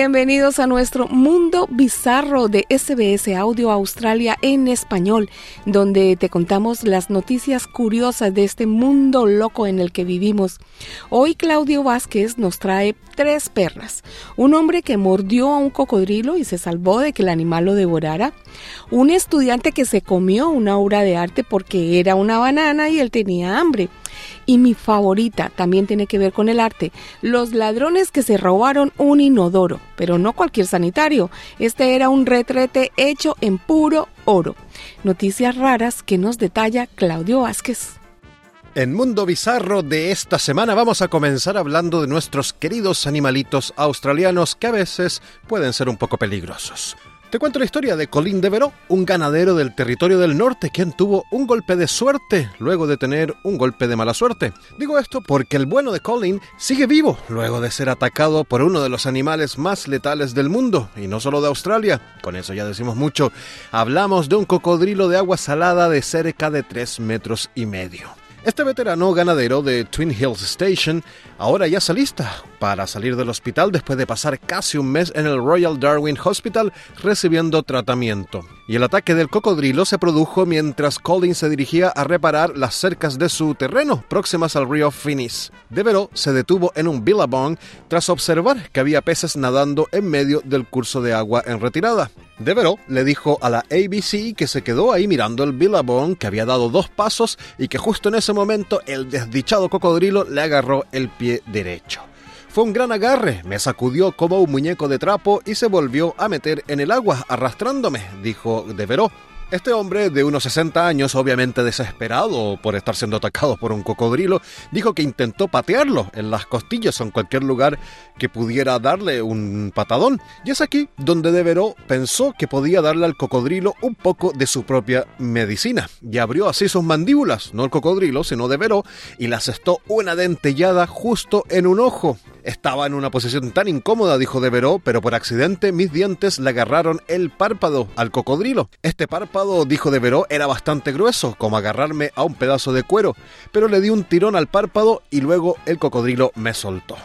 Bienvenidos a nuestro mundo bizarro de SBS Audio Australia en español, donde te contamos las noticias curiosas de este mundo loco en el que vivimos. Hoy Claudio Vázquez nos trae tres perlas. Un hombre que mordió a un cocodrilo y se salvó de que el animal lo devorara. Un estudiante que se comió una obra de arte porque era una banana y él tenía hambre. Y mi favorita también tiene que ver con el arte, los ladrones que se robaron un inodoro, pero no cualquier sanitario, este era un retrete hecho en puro oro. Noticias raras que nos detalla Claudio Vázquez. En Mundo Bizarro de esta semana vamos a comenzar hablando de nuestros queridos animalitos australianos que a veces pueden ser un poco peligrosos. Te cuento la historia de Colin Devereux, un ganadero del territorio del norte quien tuvo un golpe de suerte luego de tener un golpe de mala suerte. Digo esto porque el bueno de Colin sigue vivo luego de ser atacado por uno de los animales más letales del mundo, y no solo de Australia. Con eso ya decimos mucho. Hablamos de un cocodrilo de agua salada de cerca de 3 metros y medio. Este veterano ganadero de Twin Hills Station ahora ya se lista para salir del hospital después de pasar casi un mes en el Royal Darwin Hospital recibiendo tratamiento. Y el ataque del cocodrilo se produjo mientras Colin se dirigía a reparar las cercas de su terreno próximas al río Finis. Devereux se detuvo en un billabong tras observar que había peces nadando en medio del curso de agua en retirada. Devereux le dijo a la ABC que se quedó ahí mirando el billabong, que había dado dos pasos y que justo en ese momento el desdichado cocodrilo le agarró el pie derecho. Fue un gran agarre, me sacudió como un muñeco de trapo y se volvió a meter en el agua arrastrándome, dijo Devereux. Este hombre de unos 60 años, obviamente desesperado por estar siendo atacado por un cocodrilo, dijo que intentó patearlo en las costillas o en cualquier lugar que pudiera darle un patadón. Y es aquí donde Devereux pensó que podía darle al cocodrilo un poco de su propia medicina. Y abrió así sus mandíbulas, no el cocodrilo, sino Devereux, y le asestó una dentellada justo en un ojo. Estaba en una posición tan incómoda, dijo Devereux, pero por accidente mis dientes le agarraron el párpado al cocodrilo. Este párpado, dijo Devereux, era bastante grueso, como agarrarme a un pedazo de cuero, pero le di un tirón al párpado y luego el cocodrilo me soltó.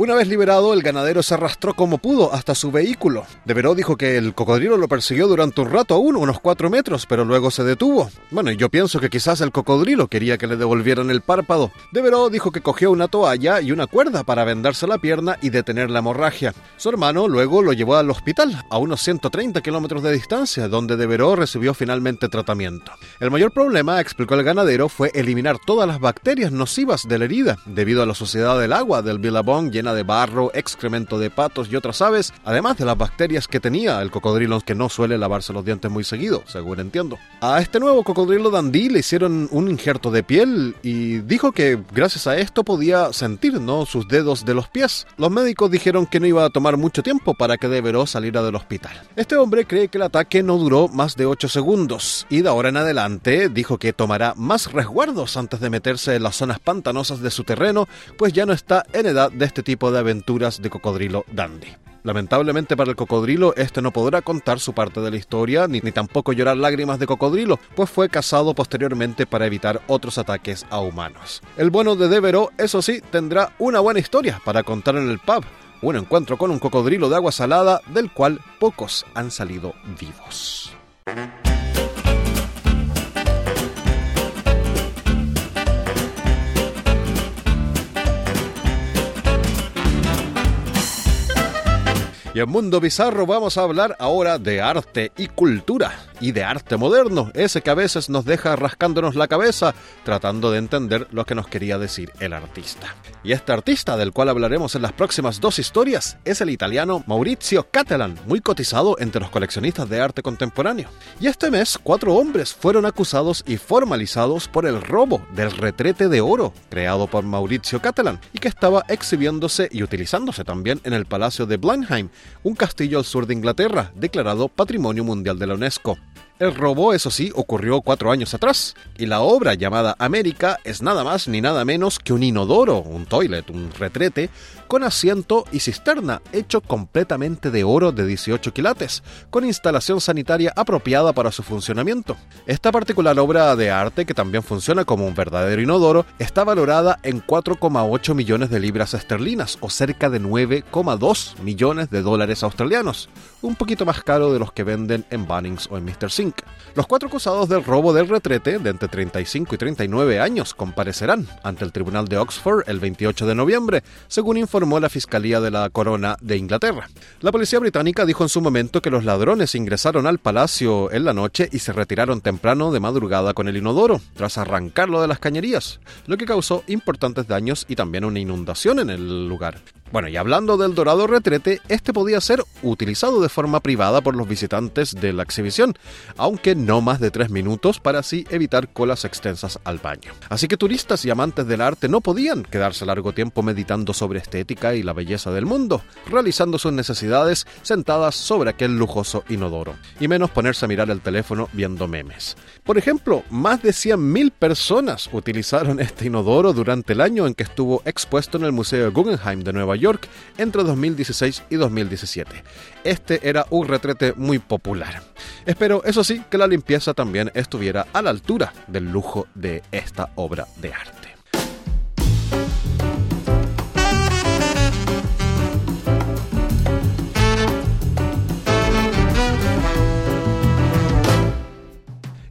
Una vez liberado, el ganadero se arrastró como pudo hasta su vehículo. Devereux dijo que el cocodrilo lo persiguió durante un rato aún, unos cuatro metros, pero luego se detuvo. Bueno, yo pienso que quizás el cocodrilo quería que le devolvieran el párpado. Devereux dijo que cogió una toalla y una cuerda para vendarse la pierna y detener la hemorragia. Su hermano luego lo llevó al hospital, a unos 130 kilómetros de distancia, donde Devereux recibió finalmente tratamiento. El mayor problema, explicó el ganadero, fue eliminar todas las bacterias nocivas de la herida, debido a la suciedad del agua del Billabong llena de barro, excremento de patos y otras aves, además de las bacterias que tenía el cocodrilo que no suele lavarse los dientes muy seguido, según entiendo. A este nuevo cocodrilo dandí le hicieron un injerto de piel y dijo que gracias a esto podía sentir ¿no? sus dedos de los pies. Los médicos dijeron que no iba a tomar mucho tiempo para que Devereux saliera del hospital. Este hombre cree que el ataque no duró más de 8 segundos y de ahora en adelante dijo que tomará más resguardos antes de meterse en las zonas pantanosas de su terreno, pues ya no está en edad de este tipo de aventuras de cocodrilo dandy. Lamentablemente para el cocodrilo, este no podrá contar su parte de la historia, ni, ni, tampoco llorar lágrimas de cocodrilo, pues fue cazado posteriormente para evitar otros ataques a humanos. El bueno de Devereux, eso sí, tendrá una buena historia para contar en el pub, un encuentro con un cocodrilo de agua salada del cual pocos han salido vivos. En Mundo Bizarro vamos a hablar ahora de arte y cultura, y de arte moderno, ese que a veces nos deja rascándonos la cabeza tratando de entender lo que nos quería decir el artista. Y este artista, del cual hablaremos en las próximas dos historias, es el italiano Maurizio Cattelan, muy cotizado entre los coleccionistas de arte contemporáneo. Y este mes, cuatro hombres fueron acusados y formalizados por el robo del retrete de oro creado por Maurizio Cattelan y que estaba exhibiéndose y utilizándose también en el Palacio de Blenheim, un castillo al sur de Inglaterra, declarado Patrimonio Mundial de la UNESCO. El robo, eso sí, ocurrió cuatro años atrás, y la obra llamada América es nada más ni nada menos que un inodoro, un toilet, un retrete, con asiento y cisterna, hecho completamente de oro de 18 quilates, con instalación sanitaria apropiada para su funcionamiento. Esta particular obra de arte, que también funciona como un verdadero inodoro, está valorada en 4,8 millones de libras esterlinas, o cerca de 9,2 millones de dólares australianos, un poquito más caro de los que venden en Bunnings o en Mr. Los cuatro acusados del robo del retrete, de entre 35 y 39 años, comparecerán ante el Tribunal de Oxford el 28 de noviembre, según informó la Fiscalía de la Corona de Inglaterra. La policía británica dijo en su momento que los ladrones ingresaron al palacio en la noche y se retiraron temprano de madrugada con el inodoro, tras arrancarlo de las cañerías, lo que causó importantes daños y también una inundación en el lugar. Bueno, y hablando del dorado retrete, este podía ser utilizado de forma privada por los visitantes de la exhibición, aunque no más de tres minutos para así evitar colas extensas al baño. Así que turistas y amantes del arte no podían quedarse largo tiempo meditando sobre estética y la belleza del mundo, realizando sus necesidades sentadas sobre aquel lujoso inodoro, y menos ponerse a mirar el teléfono viendo memes. Por ejemplo, más de 100.000 personas utilizaron este inodoro durante el año en que estuvo expuesto en el Museo Guggenheim de Nueva York entre 2016 y 2017. Este era un retrete muy popular. Espero, eso sí, que la limpieza también estuviera a la altura del lujo de esta obra de arte.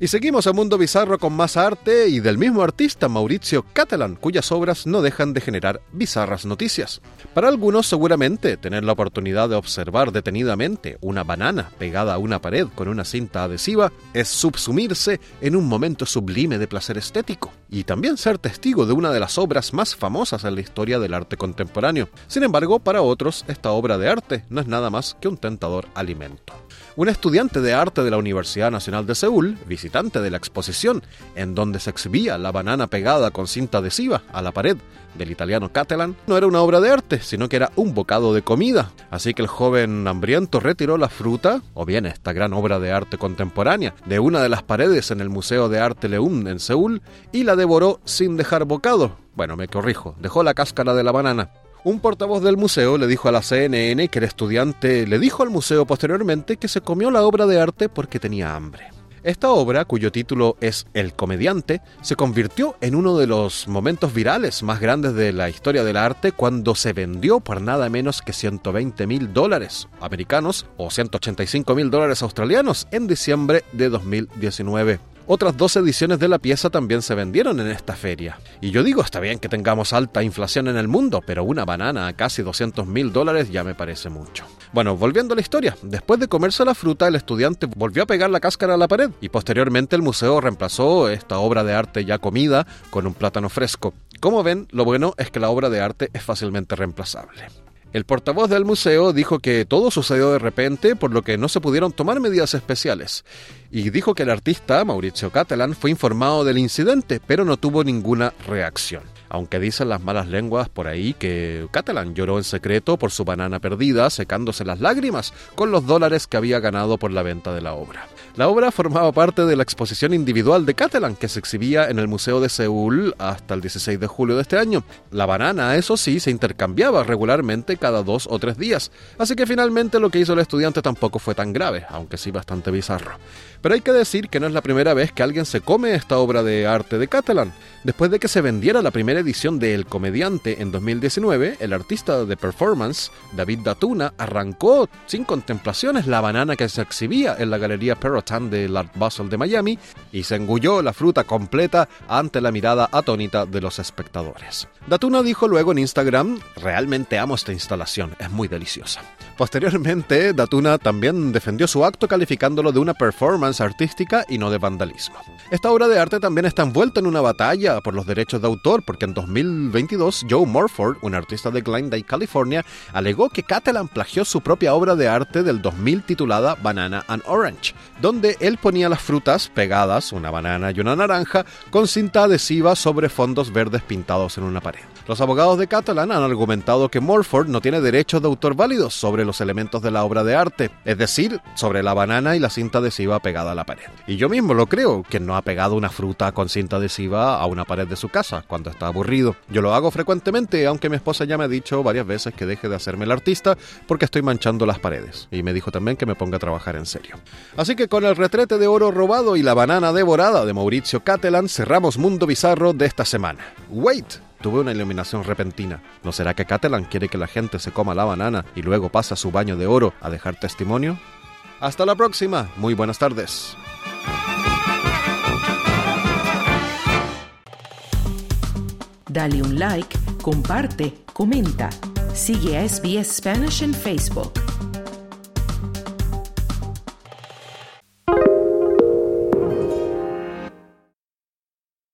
Y seguimos a Mundo Bizarro con más arte y del mismo artista, Mauricio Catalan, cuyas obras no dejan de generar bizarras noticias. Para algunos, seguramente, tener la oportunidad de observar detenidamente una banana pegada a una pared con una cinta adhesiva es subsumirse en un momento sublime de placer estético y también ser testigo de una de las obras más famosas en la historia del arte contemporáneo. Sin embargo, para otros, esta obra de arte no es nada más que un tentador alimento. Un estudiante de arte de la Universidad Nacional de Seúl, visitante de la exposición, en donde se exhibía la banana pegada con cinta adhesiva a la pared del italiano Catalan, no era una obra de arte, sino que era un bocado de comida. Así que el joven hambriento retiró la fruta, o bien esta gran obra de arte contemporánea, de una de las paredes en el Museo de Arte Leum en Seúl y la devoró sin dejar bocado. Bueno, me corrijo, dejó la cáscara de la banana. Un portavoz del museo le dijo a la CNN que el estudiante le dijo al museo posteriormente que se comió la obra de arte porque tenía hambre. Esta obra, cuyo título es El comediante, se convirtió en uno de los momentos virales más grandes de la historia del arte cuando se vendió por nada menos que 120 mil dólares americanos o 185 mil dólares australianos en diciembre de 2019. Otras dos ediciones de la pieza también se vendieron en esta feria. Y yo digo, está bien que tengamos alta inflación en el mundo, pero una banana a casi 200 mil dólares ya me parece mucho. Bueno, volviendo a la historia, después de comerse la fruta, el estudiante volvió a pegar la cáscara a la pared y posteriormente el museo reemplazó esta obra de arte ya comida con un plátano fresco. Como ven, lo bueno es que la obra de arte es fácilmente reemplazable. El portavoz del museo dijo que todo sucedió de repente, por lo que no se pudieron tomar medidas especiales. Y dijo que el artista, Mauricio Catalan, fue informado del incidente, pero no tuvo ninguna reacción. Aunque dicen las malas lenguas por ahí que Catalan lloró en secreto por su banana perdida, secándose las lágrimas con los dólares que había ganado por la venta de la obra. La obra formaba parte de la exposición individual de Catalan que se exhibía en el Museo de Seúl hasta el 16 de julio de este año. La banana, eso sí, se intercambiaba regularmente cada dos o tres días, así que finalmente lo que hizo el estudiante tampoco fue tan grave, aunque sí bastante bizarro. Pero hay que decir que no es la primera vez que alguien se come esta obra de arte de Catalan. Después de que se vendiera la primera edición de El Comediante en 2019, el artista de performance, David Datuna, arrancó sin contemplaciones la banana que se exhibía en la galería Perotan del Art Basel de Miami y se engulló la fruta completa ante la mirada atónita de los espectadores. Datuna dijo luego en Instagram, realmente amo esta instalación, es muy deliciosa. Posteriormente, Datuna también defendió su acto calificándolo de una performance artística y no de vandalismo. Esta obra de arte también está envuelta en una batalla por los derechos de autor porque en 2022 Joe Morford, un artista de Glendale, California, alegó que Catalan plagió su propia obra de arte del 2000 titulada Banana and Orange, donde él ponía las frutas pegadas, una banana y una naranja, con cinta adhesiva sobre fondos verdes pintados en una pared. Los abogados de Catalan han argumentado que Morford no tiene derechos de autor válidos sobre los elementos de la obra de arte, es decir, sobre la banana y la cinta adhesiva pegada a la pared. Y yo mismo lo creo, que no ha pegado una fruta con cinta adhesiva a una pared de su casa cuando está aburrido. Yo lo hago frecuentemente, aunque mi esposa ya me ha dicho varias veces que deje de hacerme el artista porque estoy manchando las paredes. Y me dijo también que me ponga a trabajar en serio. Así que con el retrete de oro robado y la banana devorada de Mauricio Catalan cerramos Mundo Bizarro de esta semana. Wait, tuve una iluminación repentina. ¿No será que Catalan quiere que la gente se coma la banana y luego pasa su baño de oro a dejar testimonio? Hasta la próxima. Muy buenas tardes. Dale un like, comparte, comenta. Sigue a SBS Spanish en Facebook.